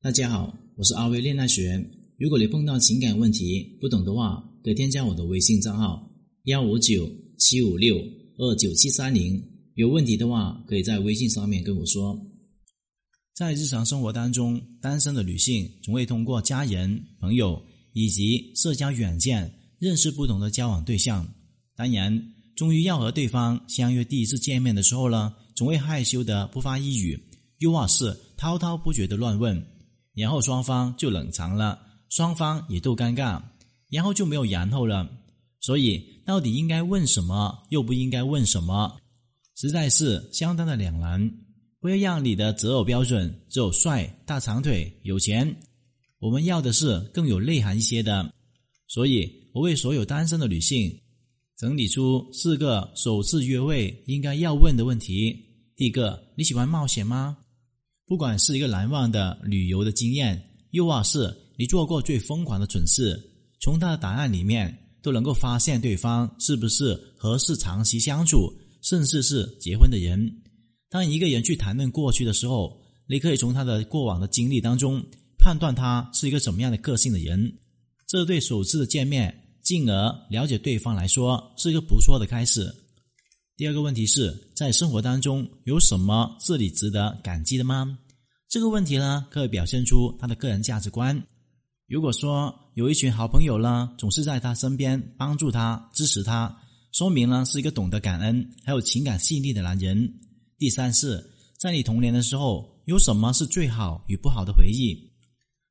大家好，我是阿威恋爱学。如果你碰到情感问题不懂的话，可以添加我的微信账号幺五九七五六二九七三零。有问题的话，可以在微信上面跟我说。在日常生活当中，单身的女性总会通过家人、朋友以及社交软件认识不同的交往对象。当然，终于要和对方相约第一次见面的时候呢，总会害羞的不发一语，又或是滔滔不绝的乱问，然后双方就冷藏了，双方也都尴尬，然后就没有然后了。所以，到底应该问什么，又不应该问什么，实在是相当的两难。不要让你的择偶标准只有帅、大长腿、有钱，我们要的是更有内涵一些的。所以，我为所有单身的女性。整理出四个首次约会应该要问的问题。第一个，你喜欢冒险吗？不管是一个难忘的旅游的经验，又或是你做过最疯狂的蠢事，从他的答案里面都能够发现对方是不是合适长期相处，甚至是结婚的人。当一个人去谈论过去的时候，你可以从他的过往的经历当中判断他是一个怎么样的个性的人。这对首次的见面。进而了解对方来说是一个不错的开始。第二个问题是在生活当中有什么是你值得感激的吗？这个问题呢，可以表现出他的个人价值观。如果说有一群好朋友呢，总是在他身边帮助他、支持他，说明呢是一个懂得感恩还有情感细腻的男人。第三是，在你童年的时候有什么是最好与不好的回忆？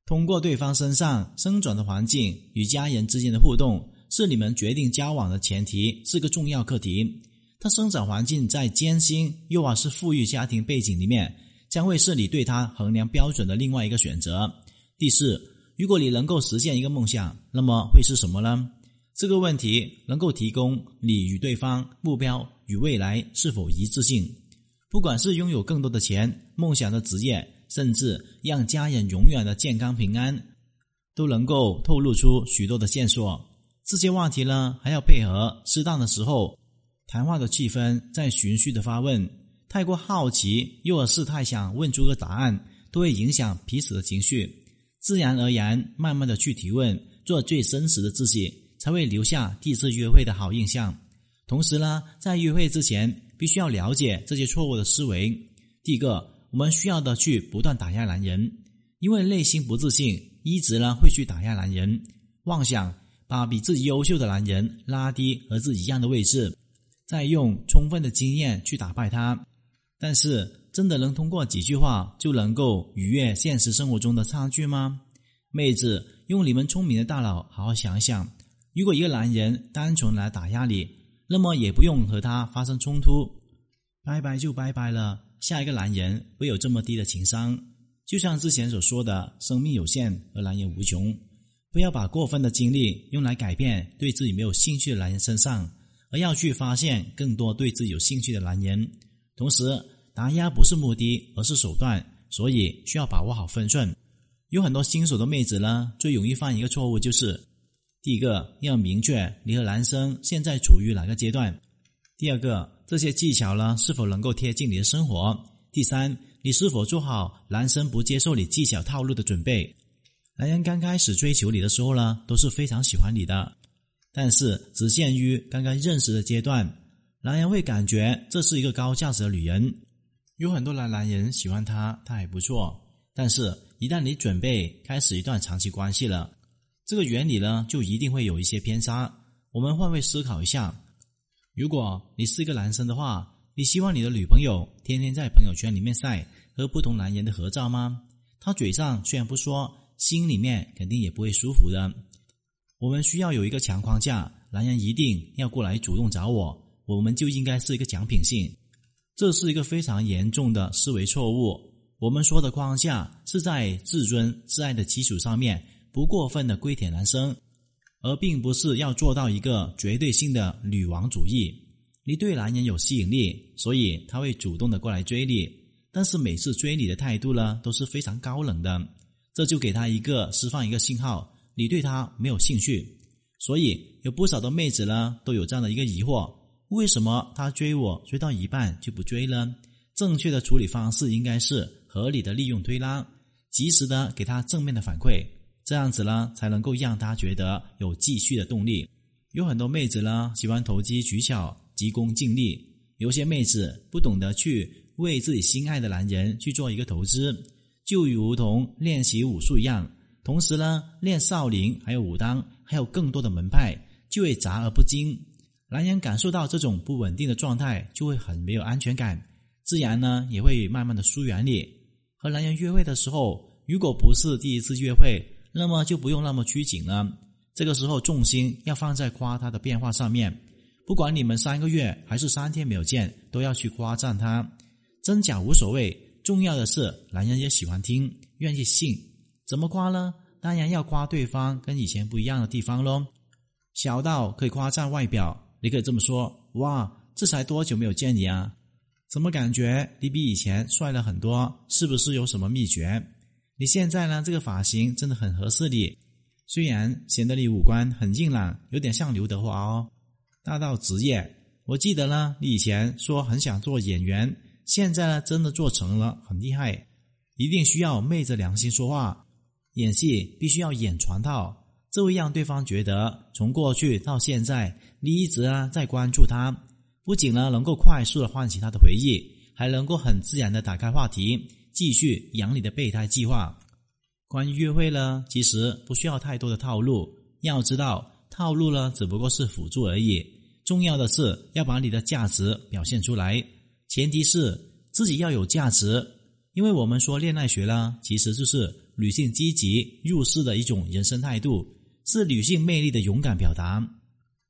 通过对方身上生长的环境与家人之间的互动，是你们决定交往的前提，是个重要课题。他生长环境在艰辛又或是富裕家庭背景里面，将会是你对他衡量标准的另外一个选择。第四，如果你能够实现一个梦想，那么会是什么呢？这个问题能够提供你与对方目标与未来是否一致性。不管是拥有更多的钱、梦想的职业。甚至让家人永远的健康平安，都能够透露出许多的线索。这些话题呢，还要配合适当的时候，谈话的气氛在循序的发问。太过好奇，又是太想问出个答案，都会影响彼此的情绪。自然而然，慢慢的去提问，做最真实的自己，才会留下第一次约会的好印象。同时呢，在约会之前，必须要了解这些错误的思维。第一个。我们需要的去不断打压男人，因为内心不自信，一直呢会去打压男人，妄想把比自己优秀的男人拉低和自己一样的位置，再用充分的经验去打败他。但是，真的能通过几句话就能够逾越现实生活中的差距吗？妹子，用你们聪明的大脑好好想想，如果一个男人单纯来打压你，那么也不用和他发生冲突，拜拜就拜拜了。下一个男人会有这么低的情商？就像之前所说的，生命有限而男人无穷，不要把过分的精力用来改变对自己没有兴趣的男人身上，而要去发现更多对自己有兴趣的男人。同时，打压不是目的，而是手段，所以需要把握好分寸。有很多新手的妹子呢，最容易犯一个错误就是：第一个，要明确你和男生现在处于哪个阶段；第二个。这些技巧呢，是否能够贴近你的生活？第三，你是否做好男生不接受你技巧套路的准备？男人刚开始追求你的时候呢，都是非常喜欢你的，但是只限于刚刚认识的阶段。男人会感觉这是一个高价值的女人，有很多男男人喜欢她，她还不错。但是，一旦你准备开始一段长期关系了，这个原理呢，就一定会有一些偏差。我们换位思考一下。如果你是一个男生的话，你希望你的女朋友天天在朋友圈里面晒和不同男人的合照吗？她嘴上虽然不说，心里面肯定也不会舒服的。我们需要有一个强框架，男人一定要过来主动找我，我们就应该是一个奖品性。这是一个非常严重的思维错误。我们说的框架是在自尊自爱的基础上面，不过分的跪舔男生。而并不是要做到一个绝对性的女王主义。你对男人有吸引力，所以他会主动的过来追你。但是每次追你的态度呢，都是非常高冷的，这就给他一个释放一个信号，你对他没有兴趣。所以有不少的妹子呢，都有这样的一个疑惑：为什么他追我追到一半就不追了？正确的处理方式应该是合理的利用推拉，及时的给他正面的反馈，这样子呢才能够让他觉得有继续的动力。有很多妹子呢喜欢投机取巧、急功近利，有些妹子不懂得去为自己心爱的男人去做一个投资，就如同练习武术一样，同时呢练少林还有武当，还有更多的门派，就会杂而不精。男人感受到这种不稳定的状态，就会很没有安全感，自然呢也会慢慢的疏远你。和男人约会的时候，如果不是第一次约会，那么就不用那么拘谨了。这个时候重心要放在夸他的变化上面，不管你们三个月还是三天没有见，都要去夸赞他。真假无所谓，重要的是男人也喜欢听，愿意信。怎么夸呢？当然要夸对方跟以前不一样的地方喽。小到可以夸赞外表。你可以这么说：哇，这才多久没有见你啊？怎么感觉你比以前帅了很多？是不是有什么秘诀？你现在呢？这个发型真的很合适你，虽然显得你五官很硬朗，有点像刘德华哦。大到职业，我记得呢，你以前说很想做演员，现在呢真的做成了，很厉害。一定需要昧着良心说话，演戏必须要演全套，这会让对方觉得从过去到现在。你一直啊在关注他，不仅呢能够快速的唤起他的回忆，还能够很自然的打开话题，继续养你的备胎计划。关于约会呢，其实不需要太多的套路。要知道，套路呢只不过是辅助而已，重要的是要把你的价值表现出来。前提是自己要有价值，因为我们说恋爱学呢，其实就是女性积极入世的一种人生态度，是女性魅力的勇敢表达。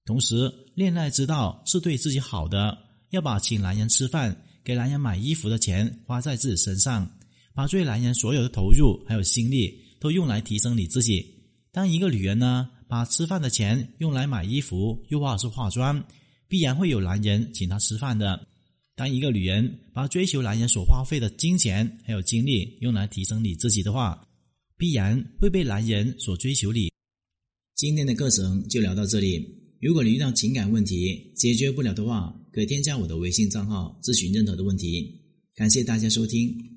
同时，恋爱之道是对自己好的，要把请男人吃饭、给男人买衣服的钱花在自己身上，把对男人所有的投入还有心力都用来提升你自己。当一个女人呢，把吃饭的钱用来买衣服，又或者是化妆，必然会有男人请她吃饭的。当一个女人把追求男人所花费的金钱还有精力用来提升你自己的话，必然会被男人所追求你。今天的课程就聊到这里。如果你遇到情感问题解决不了的话，可添加我的微信账号咨询任何的问题。感谢大家收听。